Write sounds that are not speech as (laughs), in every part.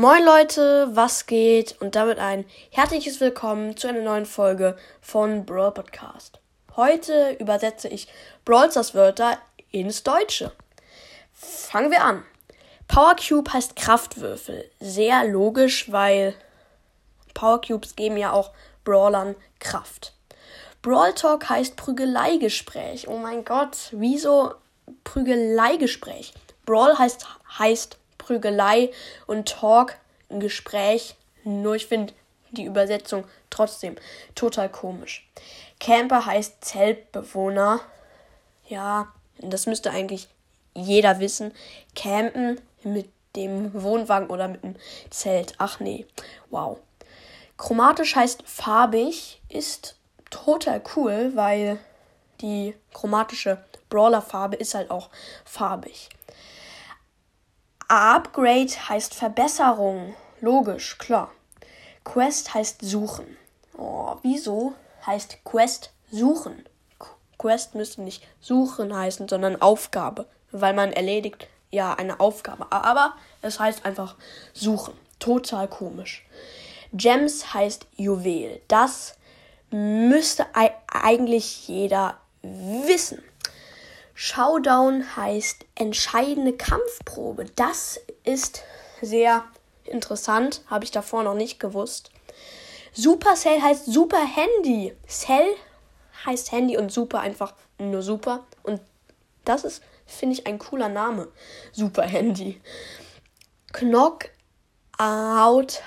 Moin Leute, was geht? Und damit ein herzliches Willkommen zu einer neuen Folge von Brawl Podcast. Heute übersetze ich Brawl Wörter ins Deutsche. Fangen wir an. Power Cube heißt Kraftwürfel. Sehr logisch, weil Power Cubes geben ja auch Brawlern Kraft. Brawl Talk heißt Prügeleigespräch. Oh mein Gott, wieso Prügeleigespräch? Brawl heißt, heißt Prügelei und Talk, Gespräch. Nur ich finde die Übersetzung trotzdem total komisch. Camper heißt Zeltbewohner. Ja, das müsste eigentlich jeder wissen. Campen mit dem Wohnwagen oder mit dem Zelt. Ach nee, wow. Chromatisch heißt farbig, ist total cool, weil die chromatische Brawler-Farbe ist halt auch farbig. Upgrade heißt Verbesserung. Logisch, klar. Quest heißt suchen. Oh, wieso heißt Quest suchen? Quest müsste nicht suchen heißen, sondern Aufgabe, weil man erledigt ja eine Aufgabe. Aber es heißt einfach suchen. Total komisch. Gems heißt Juwel. Das müsste eigentlich jeder wissen. Showdown heißt entscheidende Kampfprobe. Das ist sehr interessant, habe ich davor noch nicht gewusst. Supercell heißt Super Handy. Cell heißt Handy und Super einfach nur Super. Und das ist, finde ich, ein cooler Name. Super Handy. Knockout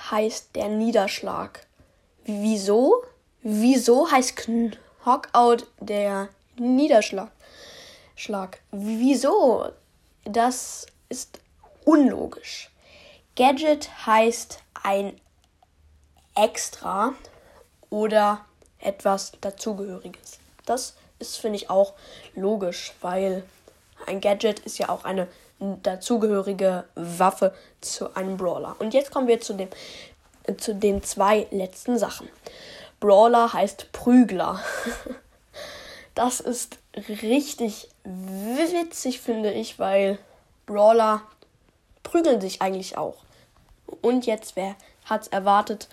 heißt der Niederschlag. Wieso? Wieso heißt Knockout der Niederschlag? Schlag. Wieso? Das ist unlogisch. Gadget heißt ein Extra oder etwas dazugehöriges. Das ist, finde ich, auch logisch, weil ein Gadget ist ja auch eine dazugehörige Waffe zu einem Brawler. Und jetzt kommen wir zu, dem, zu den zwei letzten Sachen. Brawler heißt Prügler. (laughs) Das ist richtig witzig, finde ich, weil Brawler prügeln sich eigentlich auch. Und jetzt, wer hat's erwartet?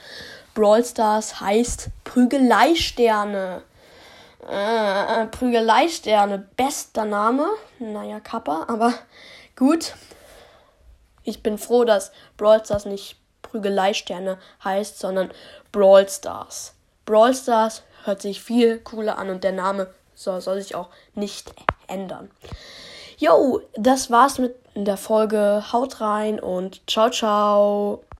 Brawl Stars heißt Prügeleisterne. Äh, Prügeleisterne, bester Name. Naja, Kappa, aber gut. Ich bin froh, dass Brawl Stars nicht Prügeleisterne heißt, sondern Brawl Stars. Brawl Stars hört sich viel cooler an und der Name soll, soll sich auch nicht ändern. Jo, das war's mit der Folge. Haut rein und ciao, ciao.